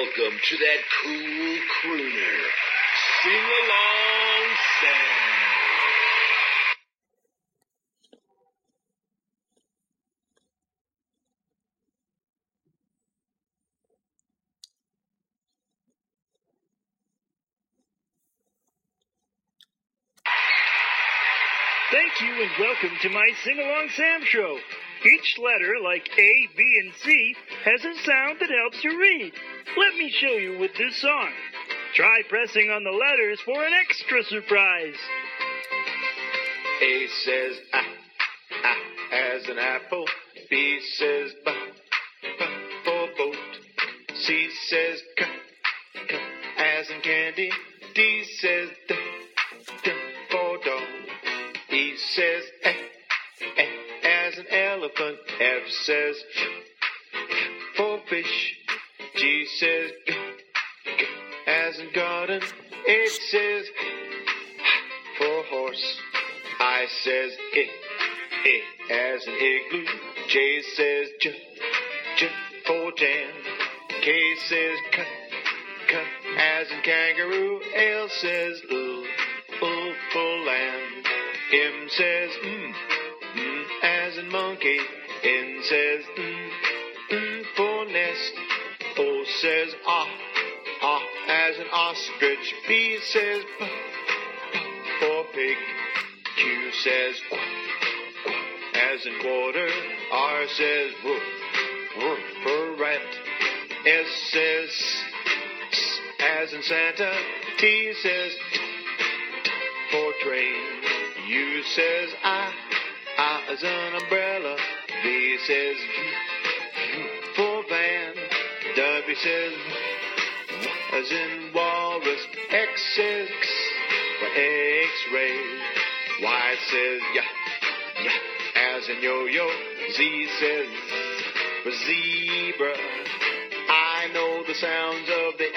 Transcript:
Welcome to that cool crooner. Sing along, Sam. Thank you and welcome to my Sing Along Sam show. Each letter, like A, B, and C, has a sound that helps you read. Let me show you with this song. Try pressing on the letters for an extra surprise. A says ah, ah, as an apple. B says ba, ba, for boat. C says k, k, as in candy. D says d, d, for dog. E says eh, elephant. F says for fish. G says as in garden. H says for horse. I says it, it as an igloo. J says j, j for jam. K says k, k as in kangaroo. L says l, l for lamb. M says mm, mm monkey. N says mm, mm for nest. O says ah, ah as an ostrich. P says p, p for pig. Q says quack, quack, as in quarter. R says woof, woof for rat. S says s, as in Santa. T says t, t for train. U says I, As an umbrella. V says for van. W says as in walrus. X says for X-ray. Y says yeah, yeah, as in yo-yo. Z says for zebra. I know the sounds of the.